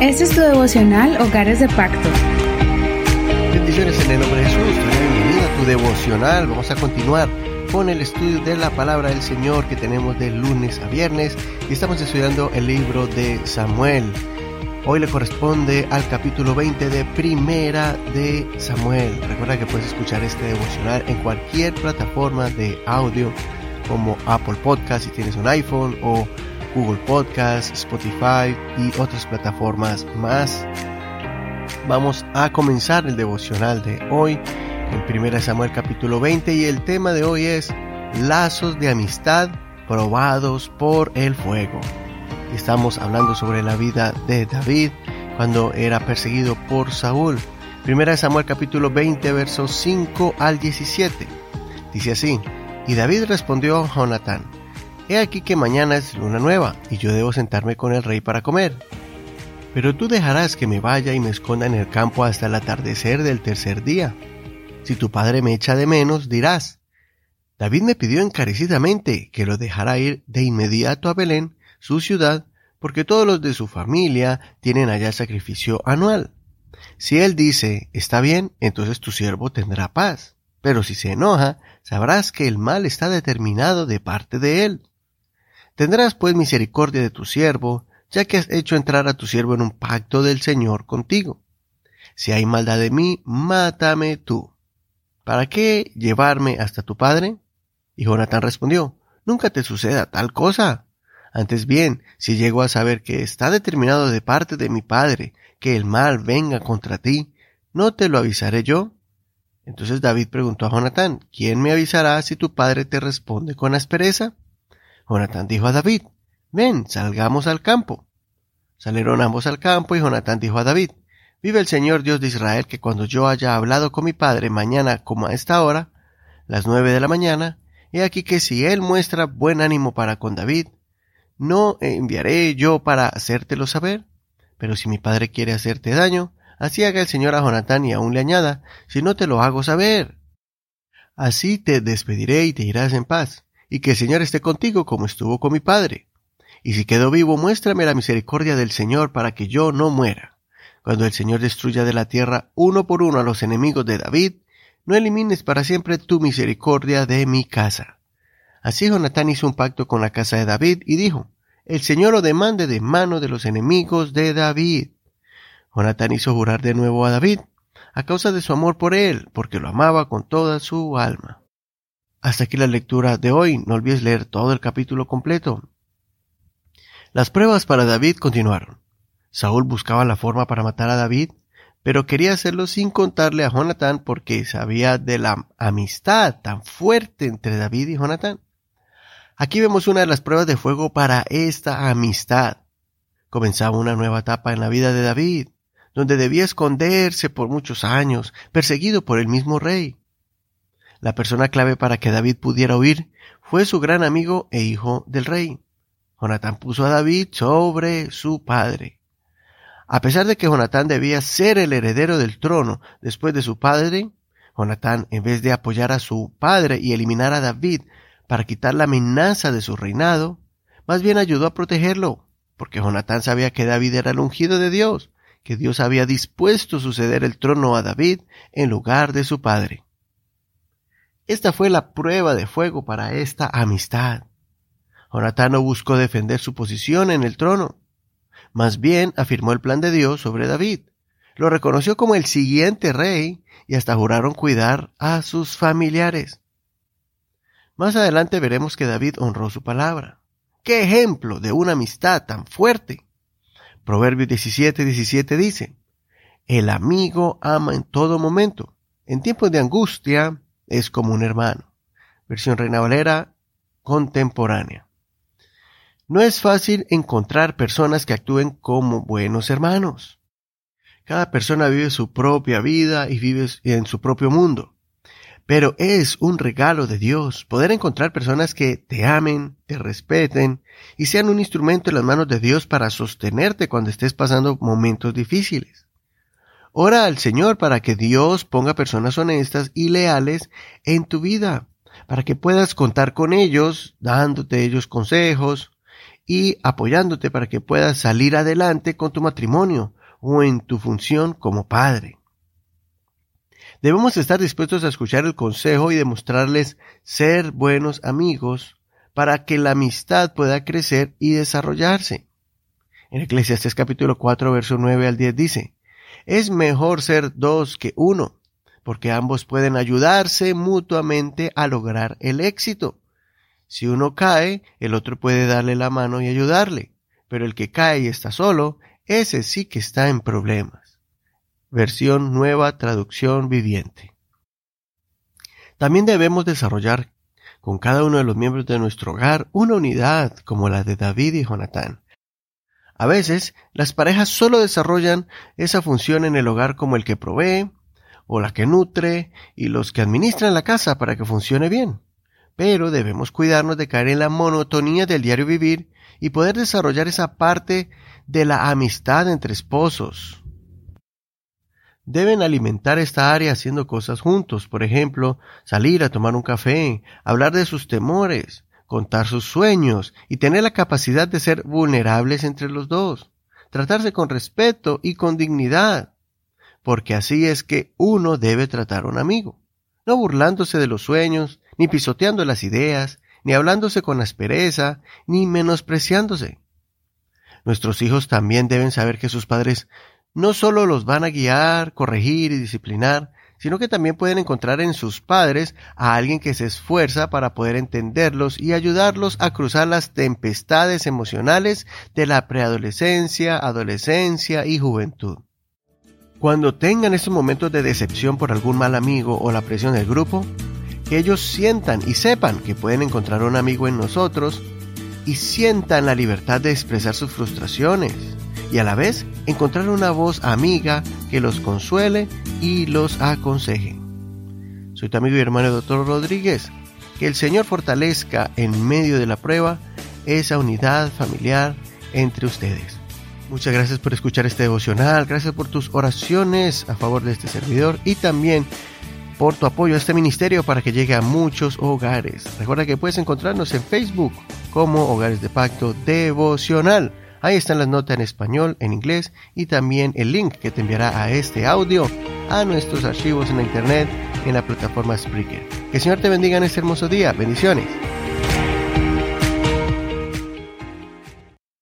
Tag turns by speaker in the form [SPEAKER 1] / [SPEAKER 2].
[SPEAKER 1] Este es tu devocional Hogares de Pacto.
[SPEAKER 2] Bendiciones en el nombre de Jesús. Bienvenido a tu devocional. Vamos a continuar con el estudio de la palabra del Señor que tenemos de lunes a viernes y estamos estudiando el libro de Samuel. Hoy le corresponde al capítulo 20 de Primera de Samuel. Recuerda que puedes escuchar este devocional en cualquier plataforma de audio como Apple Podcast si tienes un iPhone o Google Podcast, Spotify y otras plataformas más. Vamos a comenzar el devocional de hoy en 1 Samuel capítulo 20 y el tema de hoy es lazos de amistad probados por el fuego. Estamos hablando sobre la vida de David cuando era perseguido por Saúl. 1 Samuel capítulo 20 versos 5 al 17. Dice así, y David respondió a Jonatán, He aquí que mañana es luna nueva, y yo debo sentarme con el rey para comer. Pero tú dejarás que me vaya y me esconda en el campo hasta el atardecer del tercer día. Si tu padre me echa de menos, dirás, David me pidió encarecidamente que lo dejara ir de inmediato a Belén, su ciudad, porque todos los de su familia tienen allá sacrificio anual. Si él dice, está bien, entonces tu siervo tendrá paz. Pero si se enoja, sabrás que el mal está determinado de parte de él. Tendrás pues misericordia de tu siervo, ya que has hecho entrar a tu siervo en un pacto del Señor contigo. Si hay maldad de mí, mátame tú. ¿Para qué llevarme hasta tu padre? Y Jonatán respondió, Nunca te suceda tal cosa. Antes bien, si llego a saber que está determinado de parte de mi padre que el mal venga contra ti, ¿no te lo avisaré yo? Entonces David preguntó a Jonatán, ¿quién me avisará si tu padre te responde con aspereza? Jonatán dijo a David, ven, salgamos al campo. Salieron ambos al campo y Jonatán dijo a David, vive el Señor Dios de Israel que cuando yo haya hablado con mi padre mañana como a esta hora, las nueve de la mañana, he aquí que si él muestra buen ánimo para con David, no enviaré yo para hacértelo saber. Pero si mi padre quiere hacerte daño, así haga el Señor a Jonatán y aún le añada, si no te lo hago saber. Así te despediré y te irás en paz y que el Señor esté contigo como estuvo con mi padre. Y si quedo vivo, muéstrame la misericordia del Señor para que yo no muera. Cuando el Señor destruya de la tierra uno por uno a los enemigos de David, no elimines para siempre tu misericordia de mi casa. Así Jonatán hizo un pacto con la casa de David y dijo, El Señor lo demande de mano de los enemigos de David. Jonatán hizo jurar de nuevo a David, a causa de su amor por él, porque lo amaba con toda su alma. Hasta aquí la lectura de hoy. No olvides leer todo el capítulo completo. Las pruebas para David continuaron. Saúl buscaba la forma para matar a David, pero quería hacerlo sin contarle a Jonatán porque sabía de la amistad tan fuerte entre David y Jonatán. Aquí vemos una de las pruebas de fuego para esta amistad. Comenzaba una nueva etapa en la vida de David, donde debía esconderse por muchos años, perseguido por el mismo rey. La persona clave para que David pudiera huir fue su gran amigo e hijo del rey. Jonatán puso a David sobre su padre. A pesar de que Jonatán debía ser el heredero del trono después de su padre, Jonatán, en vez de apoyar a su padre y eliminar a David para quitar la amenaza de su reinado, más bien ayudó a protegerlo, porque Jonatán sabía que David era el ungido de Dios, que Dios había dispuesto suceder el trono a David en lugar de su padre. Esta fue la prueba de fuego para esta amistad. Jonatán no buscó defender su posición en el trono. Más bien afirmó el plan de Dios sobre David. Lo reconoció como el siguiente rey y hasta juraron cuidar a sus familiares. Más adelante veremos que David honró su palabra. ¡Qué ejemplo de una amistad tan fuerte! Proverbios 17, 17 dice, El amigo ama en todo momento. En tiempos de angustia, es como un hermano. Versión Reina Valera contemporánea. No es fácil encontrar personas que actúen como buenos hermanos. Cada persona vive su propia vida y vive en su propio mundo. Pero es un regalo de Dios poder encontrar personas que te amen, te respeten y sean un instrumento en las manos de Dios para sostenerte cuando estés pasando momentos difíciles. Ora al Señor para que Dios ponga personas honestas y leales en tu vida, para que puedas contar con ellos, dándote ellos consejos y apoyándote para que puedas salir adelante con tu matrimonio o en tu función como padre. Debemos estar dispuestos a escuchar el consejo y demostrarles ser buenos amigos para que la amistad pueda crecer y desarrollarse. En Eclesiastes capítulo 4, verso 9 al 10 dice, Es mejor ser dos que uno, porque ambos pueden ayudarse mutuamente a lograr el éxito. Si uno cae, el otro puede darle la mano y ayudarle, pero el que cae y está solo, ese sí que está en problemas. Versión nueva traducción viviente. También debemos desarrollar con cada uno de los miembros de nuestro hogar una unidad como la de David y Jonatán. A veces, las parejas solo desarrollan esa función en el hogar como el que provee, o la que nutre, y los que administran la casa para que funcione bien. Pero debemos cuidarnos de caer en la monotonía del diario vivir y poder desarrollar esa parte de la amistad entre esposos, deben alimentar esta área haciendo cosas juntos, por ejemplo, salir a tomar un café, hablar de sus temores, contar sus sueños y tener la capacidad de ser vulnerables entre los dos, tratarse con respeto y con dignidad, porque así es que uno debe tratar a un amigo, no burlándose de los sueños, ni pisoteando las ideas, ni hablándose con aspereza, ni menospreciándose. Nuestros hijos también deben saber que sus padres no solo los van a guiar, corregir y disciplinar, sino que también pueden encontrar en sus padres a alguien que se esfuerza para poder entenderlos y ayudarlos a cruzar las tempestades emocionales de la preadolescencia, adolescencia y juventud. Cuando tengan esos momentos de decepción por algún mal amigo o la presión del grupo, que ellos sientan y sepan que pueden encontrar un amigo en nosotros y sientan la libertad de expresar sus frustraciones, y a la vez encontrar una voz amiga que los consuele y los aconseje. Soy tu amigo y hermano doctor Rodríguez. Que el Señor fortalezca en medio de la prueba esa unidad familiar entre ustedes. Muchas gracias por escuchar este devocional, gracias por tus oraciones a favor de este servidor y también por tu apoyo a este ministerio para que llegue a muchos hogares. Recuerda que puedes encontrarnos en Facebook como Hogares de Pacto Devocional. Ahí están las notas en español, en inglés y también el link que te enviará a este audio a nuestros archivos en la internet en la plataforma Spreaker. Que el Señor te bendiga en este hermoso día. Bendiciones.